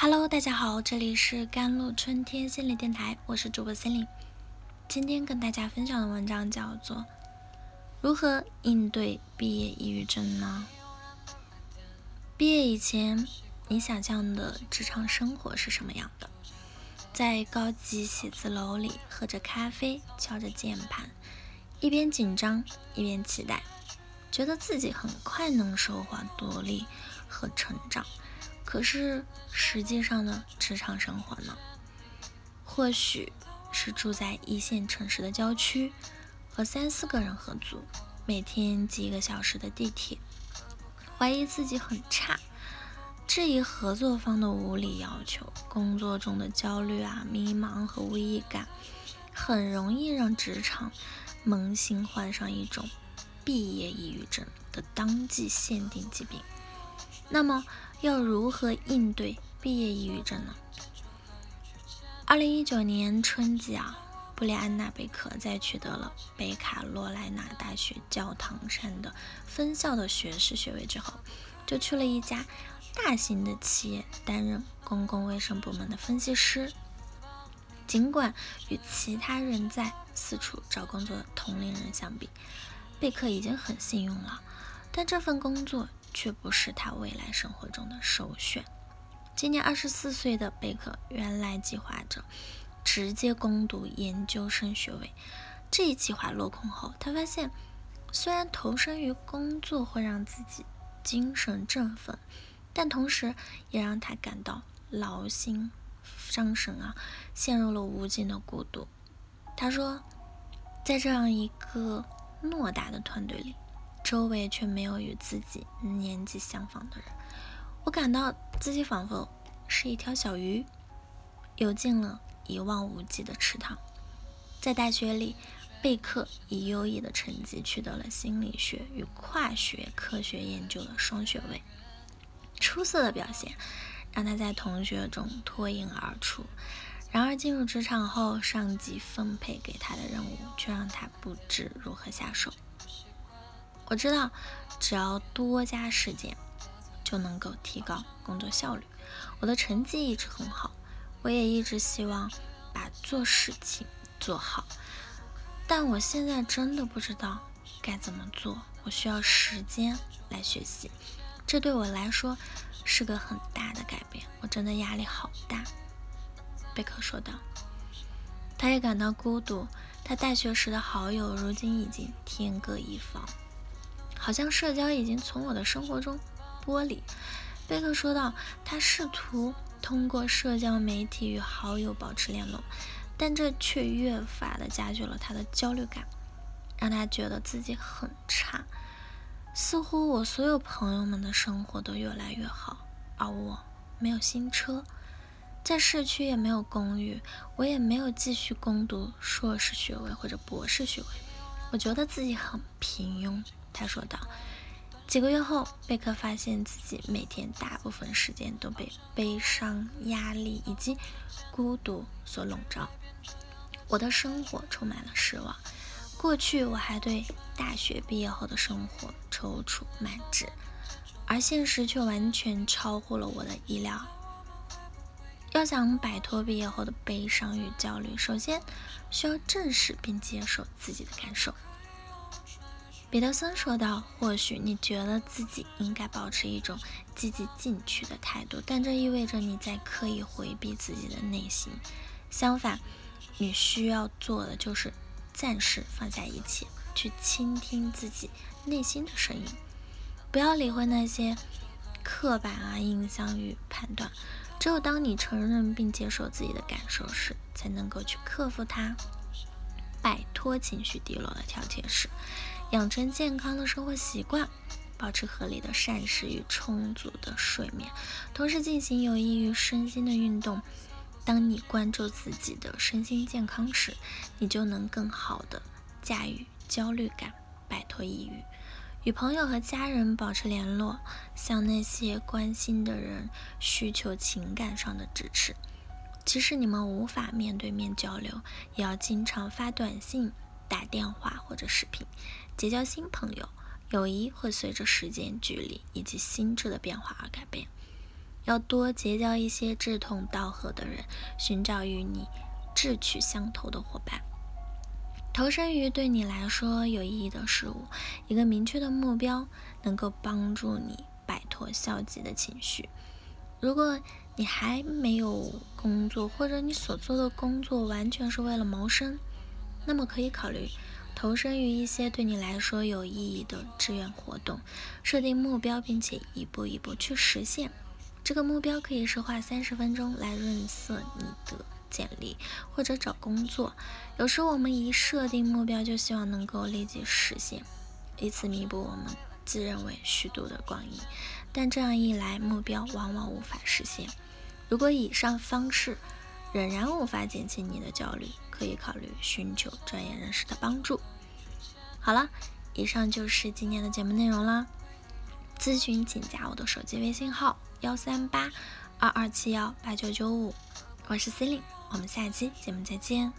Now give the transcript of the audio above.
Hello，大家好，这里是甘露春天心理电台，我是主播心灵。今天跟大家分享的文章叫做《如何应对毕业抑郁症》呢？毕业以前，你想象的职场生活是什么样的？在高级写字楼里喝着咖啡，敲着键盘，一边紧张一边期待，觉得自己很快能收获独立和成长。可是实际上呢职场生活呢？或许是住在一线城市的郊区，和三四个人合租，每天挤一个小时的地铁，怀疑自己很差，质疑合作方的无理要求，工作中的焦虑啊、迷茫和无意感，很容易让职场萌新患上一种毕业抑郁症的当季限定疾病。那么，要如何应对毕业抑郁症呢？二零一九年春季啊，布里安娜·贝克在取得了北卡罗来纳大学教堂山的分校的学士学位之后，就去了一家大型的企业担任公共卫生部门的分析师。尽管与其他人在四处找工作的同龄人相比，贝克已经很幸运了，但这份工作。却不是他未来生活中的首选。今年二十四岁的贝克原来计划着直接攻读研究生学位，这一计划落空后，他发现虽然投身于工作会让自己精神振奋，但同时也让他感到劳心伤神啊，陷入了无尽的孤独。他说，在这样一个偌大的团队里。周围却没有与自己年纪相仿的人，我感到自己仿佛是一条小鱼，游进了一望无际的池塘。在大学里，贝克以优异的成绩取得了心理学与跨学科学研究的双学位，出色的表现让他在同学中脱颖而出。然而，进入职场后，上级分配给他的任务却让他不知如何下手。我知道，只要多加时间，就能够提高工作效率。我的成绩一直很好，我也一直希望把做事情做好。但我现在真的不知道该怎么做，我需要时间来学习。这对我来说是个很大的改变，我真的压力好大。贝克说道。他也感到孤独，他大学时的好友如今已经天各一方。好像社交已经从我的生活中剥离。贝克说道：“他试图通过社交媒体与好友保持联络，但这却越发的加剧了他的焦虑感，让他觉得自己很差。似乎我所有朋友们的生活都越来越好，而我没有新车，在市区也没有公寓，我也没有继续攻读硕士学位或者博士学位。我觉得自己很平庸。”他说道。几个月后，贝克发现自己每天大部分时间都被悲伤、压力以及孤独所笼罩。我的生活充满了失望。过去我还对大学毕业后的生活踌躇满志，而现实却完全超乎了我的意料。要想摆脱毕业后的悲伤与焦虑，首先需要正视并接受自己的感受。彼得森说道：“或许你觉得自己应该保持一种积极进取的态度，但这意味着你在刻意回避自己的内心。相反，你需要做的就是暂时放下一切，去倾听自己内心的声音，不要理会那些刻板啊印象与判断。只有当你承认并接受自己的感受时，才能够去克服它，摆脱情绪低落的挑剔时。”养成健康的生活习惯，保持合理的膳食与充足的睡眠，同时进行有益于身心的运动。当你关注自己的身心健康时，你就能更好的驾驭焦虑感，摆脱抑郁。与朋友和家人保持联络，向那些关心的人需求情感上的支持。即使你们无法面对面交流，也要经常发短信。打电话或者视频，结交新朋友，友谊会随着时间、距离以及心智的变化而改变。要多结交一些志同道合的人，寻找与你志趣相投的伙伴。投身于对你来说有意义的事物，一个明确的目标能够帮助你摆脱消极的情绪。如果你还没有工作，或者你所做的工作完全是为了谋生，那么可以考虑投身于一些对你来说有意义的志愿活动，设定目标，并且一步一步去实现。这个目标可以是花三十分钟来润色你的。简历或者找工作，有时我们一设定目标就希望能够立即实现，以此弥补我们自认为虚度的光阴。但这样一来，目标往往无法实现。如果以上方式仍然无法减轻你的焦虑，可以考虑寻求专业人士的帮助。好了，以上就是今天的节目内容啦。咨询请加我的手机微信号：幺三八二二七幺八九九五，我是 c e l i n e 我们下期节目再见。